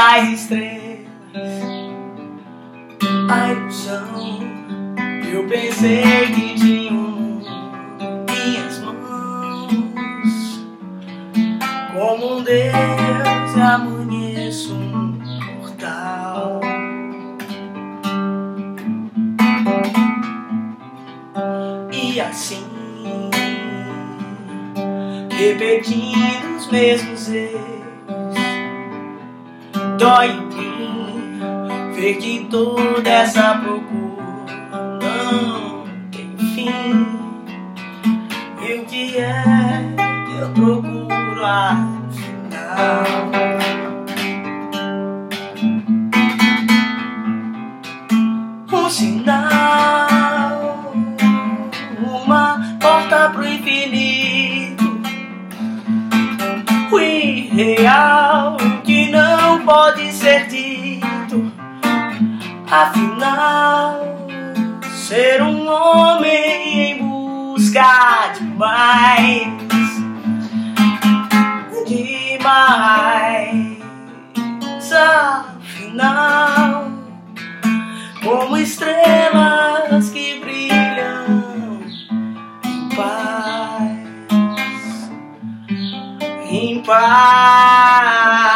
das estrelas. A ilusão, eu pensei que tinha um minhas mãos. Como um Deus, amanheço um portal. E assim, repetindo os mesmos erros, dói em mim ver que toda essa procura não tem fim. E o que é que eu procuro afinal? Um sinal, uma porta pro infinito, o irreal pode ser dito. Afinal, ser um homem em busca de mais, demais. Afinal, como estrelas que brilham paz, em paz.